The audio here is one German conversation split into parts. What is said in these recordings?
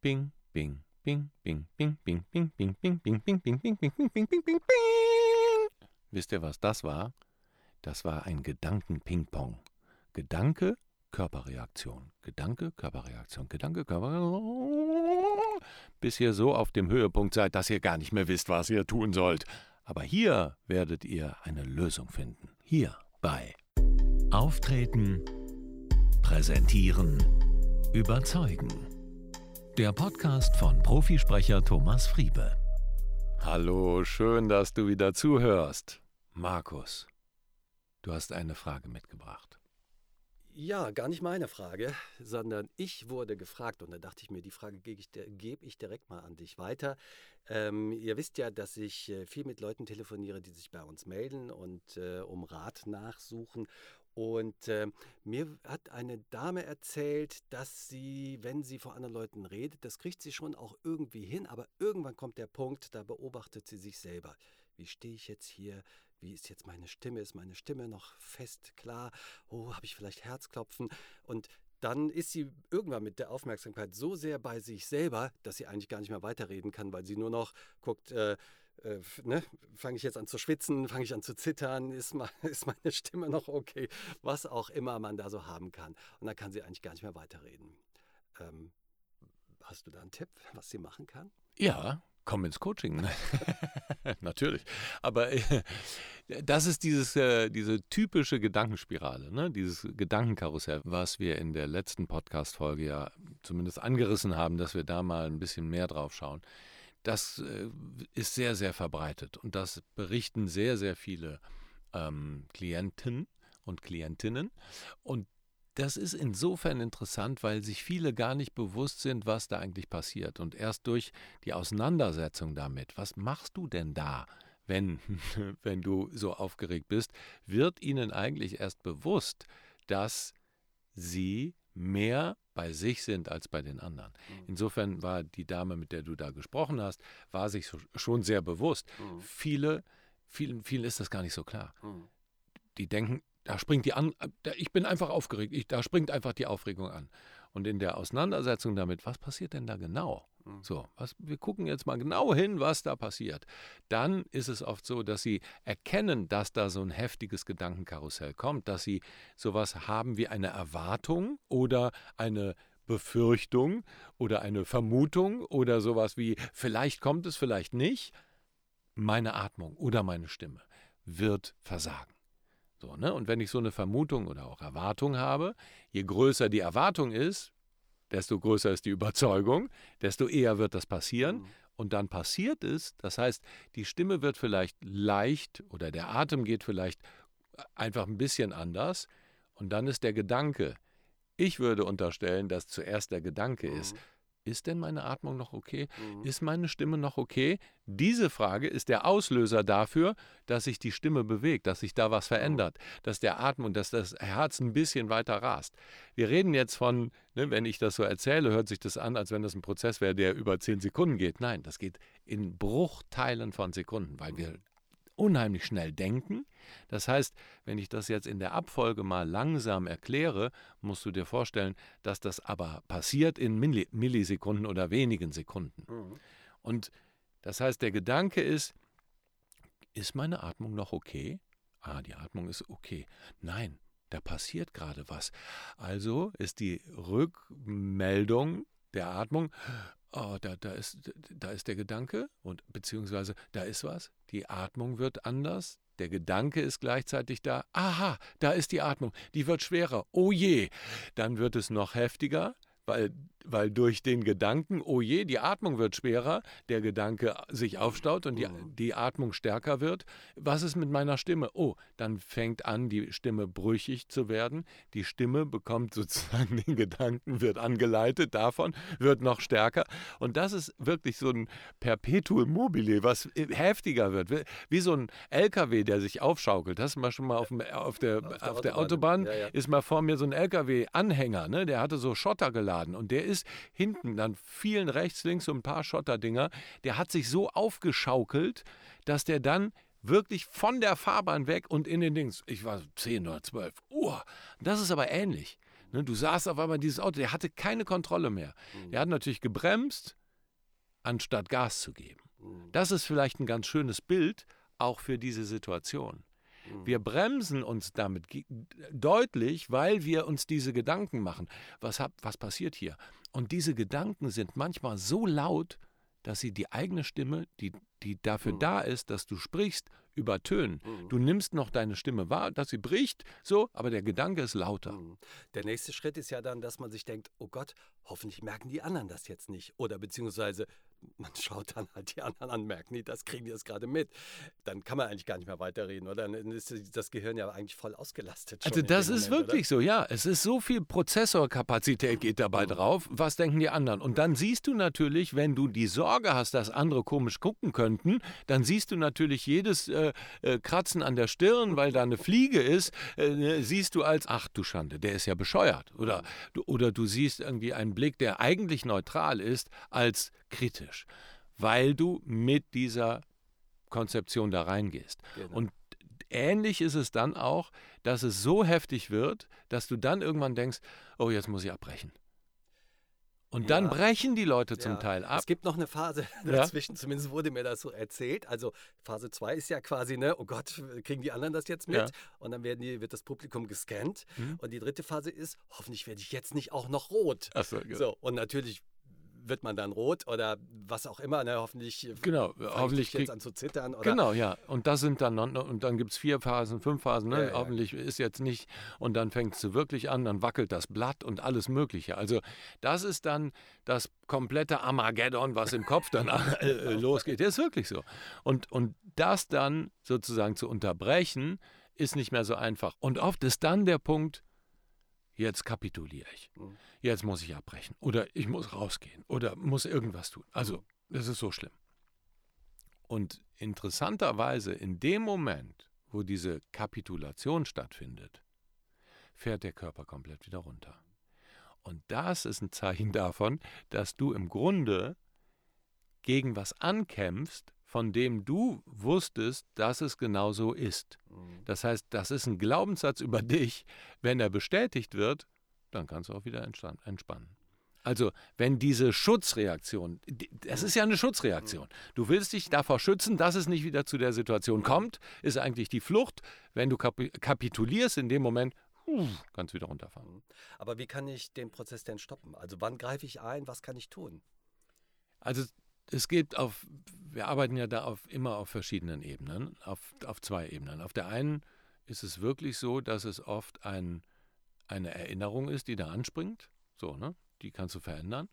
Bing, bing, bing, bing, bing, bing, bing, bing, bing, bing, bing, bing, bing, bing, bing, bing, bing, bing, bing. Wisst ihr, was das war? Das war ein Gedanken-Ping-Pong. Gedanke, Körperreaktion. Gedanke, Körperreaktion. Gedanke, Körperreaktion. Bis ihr so auf dem Höhepunkt seid, dass ihr gar nicht mehr wisst, was ihr tun sollt. Aber hier werdet ihr eine Lösung finden. Hier bei Auftreten, Präsentieren, Überzeugen. Der Podcast von Profisprecher Thomas Friebe. Hallo, schön, dass du wieder zuhörst. Markus, du hast eine Frage mitgebracht. Ja, gar nicht meine Frage, sondern ich wurde gefragt und da dachte ich mir, die Frage gebe ich, geb ich direkt mal an dich weiter. Ähm, ihr wisst ja, dass ich äh, viel mit Leuten telefoniere, die sich bei uns melden und äh, um Rat nachsuchen. Und äh, mir hat eine Dame erzählt, dass sie, wenn sie vor anderen Leuten redet, das kriegt sie schon auch irgendwie hin, aber irgendwann kommt der Punkt, da beobachtet sie sich selber. Wie stehe ich jetzt hier? Wie ist jetzt meine Stimme? Ist meine Stimme noch fest, klar? Oh, habe ich vielleicht Herzklopfen? Und dann ist sie irgendwann mit der Aufmerksamkeit so sehr bei sich selber, dass sie eigentlich gar nicht mehr weiterreden kann, weil sie nur noch guckt, äh, äh, ne, fange ich jetzt an zu schwitzen, fange ich an zu zittern, ist, ma, ist meine Stimme noch okay, was auch immer man da so haben kann. Und dann kann sie eigentlich gar nicht mehr weiterreden. Ähm, hast du da einen Tipp, was sie machen kann? Ja, komm ins Coaching. Natürlich. Aber äh, das ist dieses, äh, diese typische Gedankenspirale, ne? dieses Gedankenkarussell, was wir in der letzten Podcast-Folge ja zumindest angerissen haben, dass wir da mal ein bisschen mehr drauf schauen das äh, ist sehr, sehr verbreitet und das berichten sehr, sehr viele ähm, Klienten und Klientinnen. Und das ist insofern interessant, weil sich viele gar nicht bewusst sind, was da eigentlich passiert. Und erst durch die Auseinandersetzung damit, was machst du denn da, wenn, wenn du so aufgeregt bist, wird ihnen eigentlich erst bewusst, dass sie mehr bei sich sind als bei den anderen. Mhm. Insofern war die Dame, mit der du da gesprochen hast, war sich schon sehr bewusst. Mhm. Viele, vielen, vielen ist das gar nicht so klar. Mhm. Die denken, da springt die an, ich bin einfach aufgeregt, ich, da springt einfach die Aufregung an. Und in der Auseinandersetzung damit, was passiert denn da genau? Mhm. So, was, wir gucken jetzt mal genau hin, was da passiert. Dann ist es oft so, dass sie erkennen, dass da so ein heftiges Gedankenkarussell kommt, dass sie sowas haben wie eine Erwartung oder eine Befürchtung oder eine Vermutung oder sowas wie vielleicht kommt es, vielleicht nicht. Meine Atmung oder meine Stimme wird versagen. So, ne? Und wenn ich so eine Vermutung oder auch Erwartung habe, je größer die Erwartung ist, desto größer ist die Überzeugung, desto eher wird das passieren. Mhm. Und dann passiert es, das heißt, die Stimme wird vielleicht leicht oder der Atem geht vielleicht einfach ein bisschen anders. Und dann ist der Gedanke, ich würde unterstellen, dass zuerst der Gedanke mhm. ist, ist denn meine Atmung noch okay? Mhm. Ist meine Stimme noch okay? Diese Frage ist der Auslöser dafür, dass sich die Stimme bewegt, dass sich da was mhm. verändert, dass der Atmung, dass das Herz ein bisschen weiter rast. Wir reden jetzt von, ne, wenn ich das so erzähle, hört sich das an, als wenn das ein Prozess wäre, der über zehn Sekunden geht. Nein, das geht in Bruchteilen von Sekunden, weil wir unheimlich schnell denken. Das heißt, wenn ich das jetzt in der Abfolge mal langsam erkläre, musst du dir vorstellen, dass das aber passiert in Millisekunden oder wenigen Sekunden. Mhm. Und das heißt, der Gedanke ist, ist meine Atmung noch okay? Ah, die Atmung ist okay. Nein, da passiert gerade was. Also ist die Rückmeldung der Atmung, oh, da, da, ist, da ist der Gedanke und beziehungsweise da ist was, die Atmung wird anders, der Gedanke ist gleichzeitig da, aha, da ist die Atmung, die wird schwerer, oh je, dann wird es noch heftiger, weil, weil durch den Gedanken, oh je, die Atmung wird schwerer, der Gedanke sich aufstaut und die, mhm. die Atmung stärker wird. Was ist mit meiner Stimme? Oh, dann fängt an, die Stimme brüchig zu werden. Die Stimme bekommt sozusagen den Gedanken, wird angeleitet davon, wird noch stärker. Und das ist wirklich so ein Perpetuum mobile, was heftiger wird. Wie so ein LKW, der sich aufschaukelt. Das ist mal schon mal auf, dem, auf, der, auf, der, auf der Autobahn, ja, ja. ist mal vor mir so ein LKW-Anhänger, ne? der hatte so Schotter geladen. Und der ist hinten dann vielen rechts, links so ein paar Schotterdinger. Der hat sich so aufgeschaukelt, dass der dann wirklich von der Fahrbahn weg und in den Dings, ich war 10 oder 12 Uhr. Das ist aber ähnlich. Ne, du sahst auf einmal dieses Auto, der hatte keine Kontrolle mehr. Mhm. Der hat natürlich gebremst, anstatt Gas zu geben. Mhm. Das ist vielleicht ein ganz schönes Bild auch für diese Situation. Mhm. Wir bremsen uns damit deutlich, weil wir uns diese Gedanken machen. Was, hab, was passiert hier? Und diese Gedanken sind manchmal so laut, dass sie die eigene Stimme, die, die dafür mhm. da ist, dass du sprichst, übertönen. Mhm. Du nimmst noch deine Stimme wahr, dass sie bricht, so, aber der Gedanke ist lauter. Mhm. Der nächste Schritt ist ja dann, dass man sich denkt, oh Gott, hoffentlich merken die anderen das jetzt nicht. Oder beziehungsweise man schaut dann halt die anderen an, merken die, das kriegen die jetzt gerade mit. Dann kann man eigentlich gar nicht mehr weiterreden, oder? Dann ist das Gehirn ja eigentlich voll ausgelastet. Also das ist Moment, wirklich oder? so, ja. Es ist so viel Prozessorkapazität geht dabei mhm. drauf. Was denken die anderen? Und dann siehst du natürlich, wenn du die Sorge hast, dass andere komisch gucken könnten, dann siehst du natürlich jedes äh, äh, Kratzen an der Stirn, weil da eine Fliege ist, äh, ne, siehst du als, ach du Schande, der ist ja bescheuert. Oder, oder du siehst irgendwie einen Blick, der eigentlich neutral ist, als kritisch, weil du mit dieser Konzeption da reingehst. Genau. Und ähnlich ist es dann auch, dass es so heftig wird, dass du dann irgendwann denkst, oh, jetzt muss ich abbrechen. Und dann ja. brechen die Leute zum ja. Teil ab. Es gibt noch eine Phase dazwischen, ja. zumindest wurde mir das so erzählt. Also Phase 2 ist ja quasi, ne, oh Gott, kriegen die anderen das jetzt mit? Und dann werden die, wird das Publikum gescannt. Mhm. Und die dritte Phase ist, hoffentlich werde ich jetzt nicht auch noch rot. Ach so, genau. so, und natürlich wird man dann rot oder was auch immer, ne? hoffentlich genau, hoffentlich jetzt an zu zittern. Oder? Genau, ja. Und das sind dann und dann gibt es vier Phasen, fünf Phasen, ne? Ja, ja. hoffentlich ist jetzt nicht und dann fängt es wirklich an, dann wackelt das Blatt und alles Mögliche. Also das ist dann das komplette Armageddon, was im Kopf dann äh, äh, losgeht. Das ist wirklich so. Und, und das dann sozusagen zu unterbrechen, ist nicht mehr so einfach. Und oft ist dann der Punkt, jetzt kapituliere ich. Mhm jetzt muss ich abbrechen oder ich muss rausgehen oder muss irgendwas tun. Also, das ist so schlimm. Und interessanterweise, in dem Moment, wo diese Kapitulation stattfindet, fährt der Körper komplett wieder runter. Und das ist ein Zeichen davon, dass du im Grunde gegen was ankämpfst, von dem du wusstest, dass es genau so ist. Mhm. Das heißt, das ist ein Glaubenssatz über dich. Wenn er bestätigt wird, dann kannst du auch wieder entspannen. Also, wenn diese Schutzreaktion, das ist ja eine Schutzreaktion. Du willst dich davor schützen, dass es nicht wieder zu der Situation kommt, ist eigentlich die Flucht. Wenn du kapitulierst in dem Moment, kannst du wieder runterfahren. Mhm. Aber wie kann ich den Prozess denn stoppen? Also, wann greife ich ein? Was kann ich tun? Also, es geht auf, wir arbeiten ja da auf, immer auf verschiedenen Ebenen, auf, auf zwei Ebenen. Auf der einen ist es wirklich so, dass es oft ein eine Erinnerung ist, die da anspringt. So, ne? Die kannst du verändern.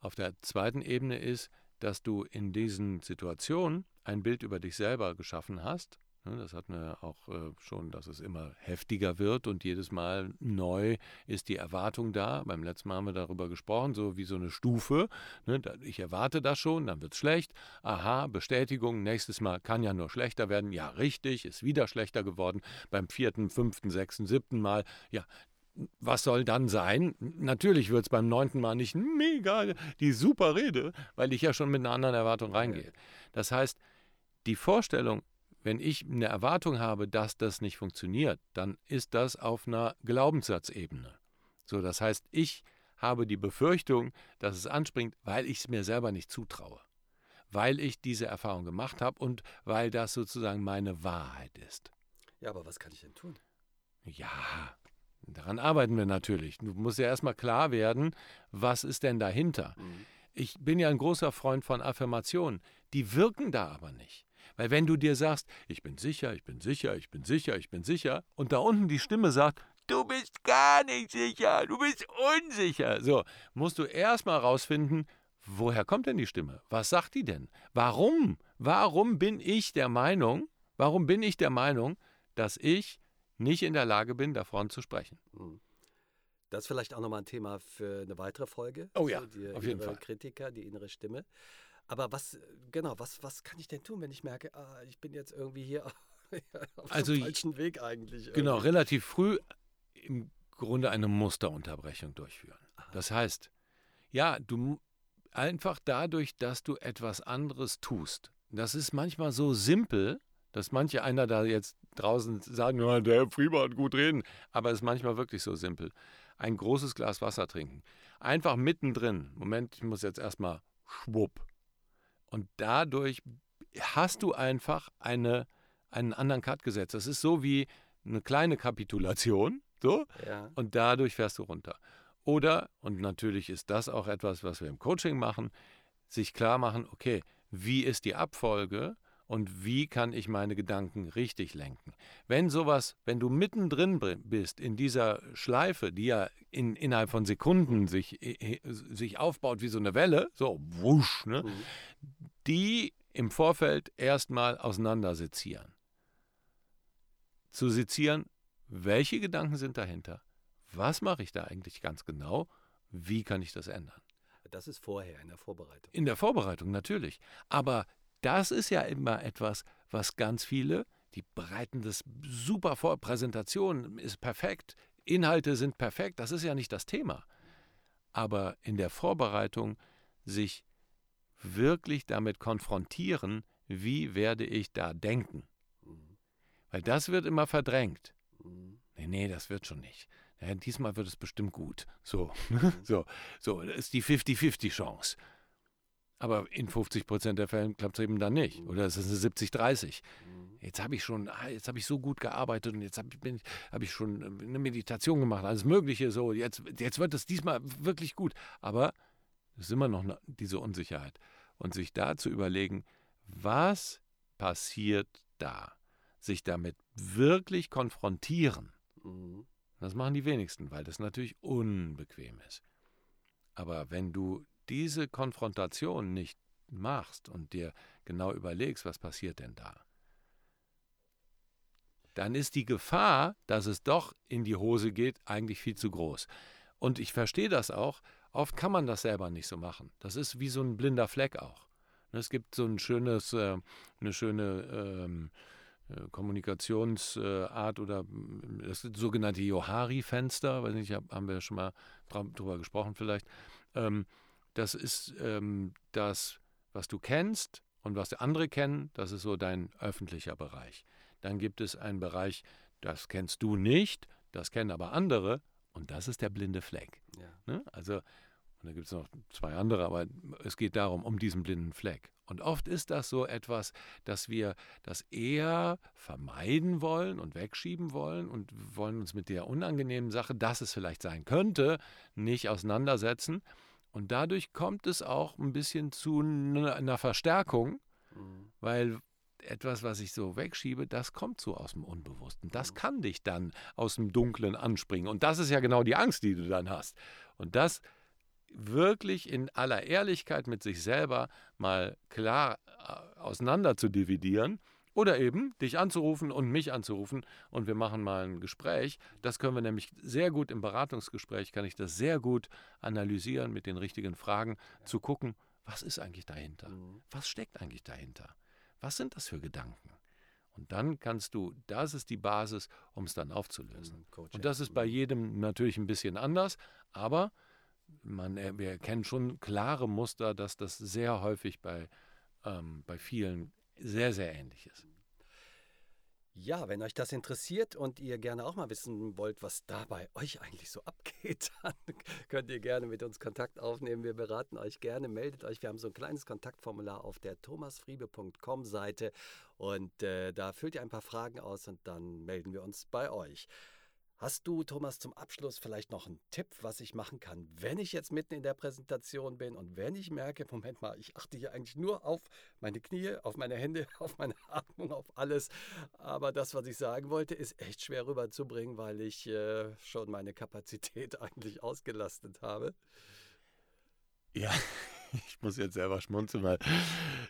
Auf der zweiten Ebene ist, dass du in diesen Situationen ein Bild über dich selber geschaffen hast. Ne? Das hatten wir auch äh, schon, dass es immer heftiger wird und jedes Mal neu ist die Erwartung da. Beim letzten Mal haben wir darüber gesprochen, so wie so eine Stufe. Ne? Ich erwarte das schon, dann wird es schlecht. Aha, Bestätigung, nächstes Mal kann ja nur schlechter werden. Ja, richtig, ist wieder schlechter geworden. Beim vierten, fünften, sechsten, siebten Mal, ja, was soll dann sein? Natürlich wird es beim neunten Mal nicht mega die super Rede, weil ich ja schon mit einer anderen Erwartung reingehe. Das heißt, die Vorstellung, wenn ich eine Erwartung habe, dass das nicht funktioniert, dann ist das auf einer Glaubenssatzebene. So, das heißt, ich habe die Befürchtung, dass es anspringt, weil ich es mir selber nicht zutraue. Weil ich diese Erfahrung gemacht habe und weil das sozusagen meine Wahrheit ist. Ja, aber was kann ich denn tun? Ja, Daran arbeiten wir natürlich. Du musst ja erstmal klar werden, was ist denn dahinter. Mhm. Ich bin ja ein großer Freund von Affirmationen. Die wirken da aber nicht. Weil wenn du dir sagst, ich bin sicher, ich bin sicher, ich bin sicher, ich bin sicher, und da unten die Stimme sagt, du bist gar nicht sicher, du bist unsicher, so, musst du erstmal rausfinden, woher kommt denn die Stimme? Was sagt die denn? Warum? Warum bin ich der Meinung, warum bin ich der Meinung, dass ich nicht in der Lage bin, da vorne zu sprechen. Hm. Das ist vielleicht auch nochmal ein Thema für eine weitere Folge. Oh ja, die auf jeden Fall. Kritiker, die innere Stimme. Aber was, genau, was, was kann ich denn tun, wenn ich merke, ah, ich bin jetzt irgendwie hier auf also, dem falschen Weg eigentlich? Irgendwie. Genau, relativ früh im Grunde eine Musterunterbrechung durchführen. Aha. Das heißt, ja, du einfach dadurch, dass du etwas anderes tust. Das ist manchmal so simpel, dass manche einer da jetzt draußen sagen, ja, der Herr Frieber hat gut reden, aber es ist manchmal wirklich so simpel. ein großes Glas Wasser trinken. Einfach mittendrin. Moment, ich muss jetzt erstmal schwupp. Und dadurch hast du einfach eine, einen anderen Cut gesetzt. Das ist so wie eine kleine Kapitulation. So, ja. und dadurch fährst du runter. Oder, und natürlich ist das auch etwas, was wir im Coaching machen, sich klar machen, okay, wie ist die Abfolge und wie kann ich meine Gedanken richtig lenken. Wenn sowas, wenn du mittendrin bist in dieser Schleife, die ja in, innerhalb von Sekunden sich, sich aufbaut wie so eine Welle, so wusch, ne, mhm. die im Vorfeld erstmal auseinandersezieren. Zu sezieren, welche Gedanken sind dahinter? Was mache ich da eigentlich ganz genau? Wie kann ich das ändern? Das ist vorher in der Vorbereitung. In der Vorbereitung natürlich. Aber das ist ja immer etwas, was ganz viele, die bereiten das super vor. Präsentation ist perfekt, Inhalte sind perfekt, das ist ja nicht das Thema. Aber in der Vorbereitung sich wirklich damit konfrontieren, wie werde ich da denken? Weil das wird immer verdrängt. Nee, nee, das wird schon nicht. Ja, diesmal wird es bestimmt gut. So, so, so, das ist die 50-50 Chance. Aber in 50 Prozent der Fälle klappt es eben dann nicht. Mhm. Oder es ist eine 70-30. Mhm. Jetzt habe ich schon, ah, jetzt habe ich so gut gearbeitet und jetzt habe ich, hab ich schon äh, eine Meditation gemacht, alles Mögliche. So, jetzt, jetzt wird es diesmal wirklich gut. Aber es ist immer noch diese Unsicherheit. Und sich da zu überlegen, was passiert da? Sich damit wirklich konfrontieren. Mhm. Das machen die wenigsten, weil das natürlich unbequem ist. Aber wenn du diese Konfrontation nicht machst und dir genau überlegst, was passiert denn da, dann ist die Gefahr, dass es doch in die Hose geht, eigentlich viel zu groß. Und ich verstehe das auch. Oft kann man das selber nicht so machen. Das ist wie so ein blinder Fleck auch. Es gibt so ein schönes, äh, eine schöne ähm, äh, Kommunikationsart oder das sogenannte Johari-Fenster, weiß nicht, haben wir schon mal drüber gesprochen vielleicht. Das ist ähm, das, was du kennst und was andere kennen, das ist so dein öffentlicher Bereich. Dann gibt es einen Bereich, das kennst du nicht, das kennen aber andere und das ist der blinde Fleck. Ja. Ne? Also, und da gibt es noch zwei andere, aber es geht darum, um diesen blinden Fleck. Und oft ist das so etwas, dass wir das eher vermeiden wollen und wegschieben wollen und wollen uns mit der unangenehmen Sache, dass es vielleicht sein könnte, nicht auseinandersetzen. Und dadurch kommt es auch ein bisschen zu einer Verstärkung, mhm. weil etwas, was ich so wegschiebe, das kommt so aus dem Unbewussten. Das mhm. kann dich dann aus dem Dunklen anspringen. Und das ist ja genau die Angst, die du dann hast. Und das wirklich in aller Ehrlichkeit mit sich selber mal klar äh, auseinander zu dividieren oder eben dich anzurufen und mich anzurufen und wir machen mal ein Gespräch. Das können wir nämlich sehr gut im Beratungsgespräch, kann ich das sehr gut analysieren mit den richtigen Fragen, zu gucken, was ist eigentlich dahinter? Mhm. Was steckt eigentlich dahinter? Was sind das für Gedanken? Und dann kannst du, das ist die Basis, um es dann aufzulösen. Mhm, und das ist bei jedem natürlich ein bisschen anders, aber man, äh, wir erkennen schon klare Muster, dass das sehr häufig bei, ähm, bei vielen sehr, sehr ähnlich ist. Ja, wenn euch das interessiert und ihr gerne auch mal wissen wollt, was da bei euch eigentlich so abgeht, dann könnt ihr gerne mit uns Kontakt aufnehmen. Wir beraten euch gerne, meldet euch. Wir haben so ein kleines Kontaktformular auf der thomasfriebe.com Seite und äh, da füllt ihr ein paar Fragen aus und dann melden wir uns bei euch. Hast du, Thomas, zum Abschluss vielleicht noch einen Tipp, was ich machen kann, wenn ich jetzt mitten in der Präsentation bin und wenn ich merke, Moment mal, ich achte hier eigentlich nur auf meine Knie, auf meine Hände, auf meine Atmung, auf alles. Aber das, was ich sagen wollte, ist echt schwer rüberzubringen, weil ich äh, schon meine Kapazität eigentlich ausgelastet habe. Ja, ich muss jetzt selber schmunzeln, weil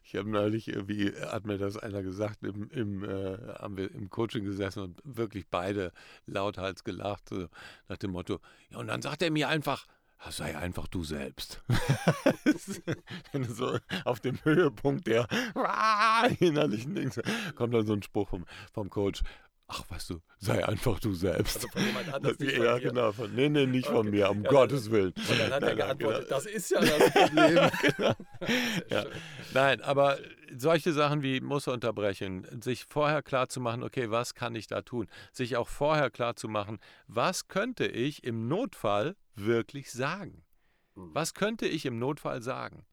ich habe neulich irgendwie, hat mir das einer gesagt, im, im, äh, haben wir im Coaching gesessen und wirklich beide lauthals gelacht, so nach dem Motto, ja, und dann sagt er mir einfach, sei einfach du selbst. so auf dem Höhepunkt der innerlichen Dings kommt dann so ein Spruch vom, vom Coach. Ach, weißt du, sei einfach du selbst. Also von jemand anders. Nicht ja, genau. Von, nee, nee, nicht okay. von mir, um ja, Gottes Willen. Und dann hat nein, er geantwortet, genau. das ist ja das Problem. genau. ja. Nein, aber solche Sachen wie Muster unterbrechen, sich vorher klar zu machen, okay, was kann ich da tun? Sich auch vorher klar zu machen, was könnte ich im Notfall wirklich sagen? Hm. Was könnte ich im Notfall sagen?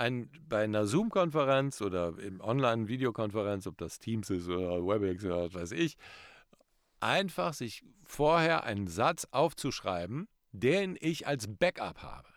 Ein, bei einer Zoom-Konferenz oder im Online-Videokonferenz, ob das Teams ist oder WebEx oder was weiß ich, einfach sich vorher einen Satz aufzuschreiben, den ich als Backup habe.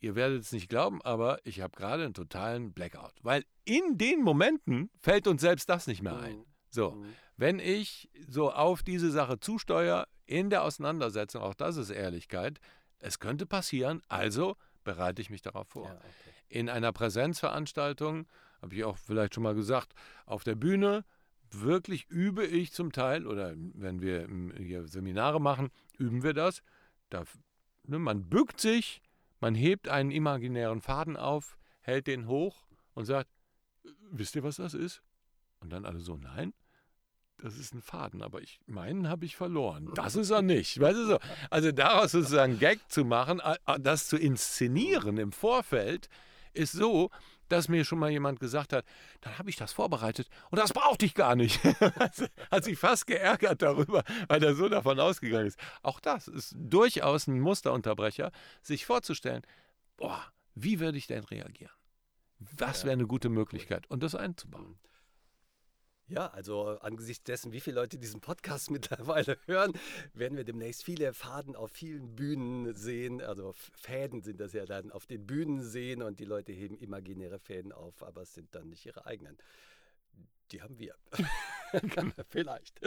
Ihr werdet es nicht glauben, aber ich habe gerade einen totalen Blackout, weil in den Momenten fällt uns selbst das nicht mehr ein. Mhm. So, mhm. wenn ich so auf diese Sache zusteuere in der Auseinandersetzung, auch das ist Ehrlichkeit, es könnte passieren, also bereite ich mich darauf vor. Ja, okay. In einer Präsenzveranstaltung, habe ich auch vielleicht schon mal gesagt, auf der Bühne wirklich übe ich zum Teil, oder wenn wir hier Seminare machen, üben wir das. Da, ne, man bückt sich, man hebt einen imaginären Faden auf, hält den hoch und sagt, wisst ihr, was das ist? Und dann alle so, nein das ist ein Faden, aber ich meinen habe ich verloren. Das ist er nicht. Weißt du so? Also daraus sozusagen Gag zu machen, das zu inszenieren im Vorfeld, ist so, dass mir schon mal jemand gesagt hat, dann habe ich das vorbereitet und das brauchte ich gar nicht. hat sich fast geärgert darüber, weil er so davon ausgegangen ist. Auch das ist durchaus ein Musterunterbrecher, sich vorzustellen, boah, wie würde ich denn reagieren? Was wäre eine gute Möglichkeit? Und das einzubauen. Ja, also angesichts dessen, wie viele Leute diesen Podcast mittlerweile hören, werden wir demnächst viele Faden auf vielen Bühnen sehen. Also Fäden sind das ja dann auf den Bühnen sehen und die Leute heben imaginäre Fäden auf, aber es sind dann nicht ihre eigenen. Die haben wir. Vielleicht.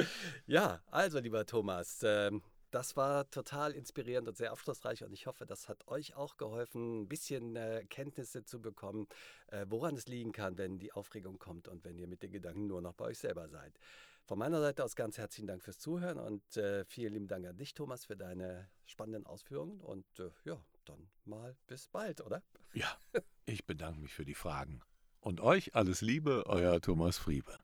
Ja, also lieber Thomas, ähm, das war total inspirierend und sehr aufschlussreich und ich hoffe, das hat euch auch geholfen, ein bisschen äh, Kenntnisse zu bekommen, äh, woran es liegen kann, wenn die Aufregung kommt und wenn ihr mit den Gedanken nur noch bei euch selber seid. Von meiner Seite aus ganz herzlichen Dank fürs Zuhören und äh, vielen lieben Dank an dich, Thomas, für deine spannenden Ausführungen und äh, ja, dann mal bis bald, oder? Ja, ich bedanke mich für die Fragen. Und euch alles Liebe, euer Thomas Friebe.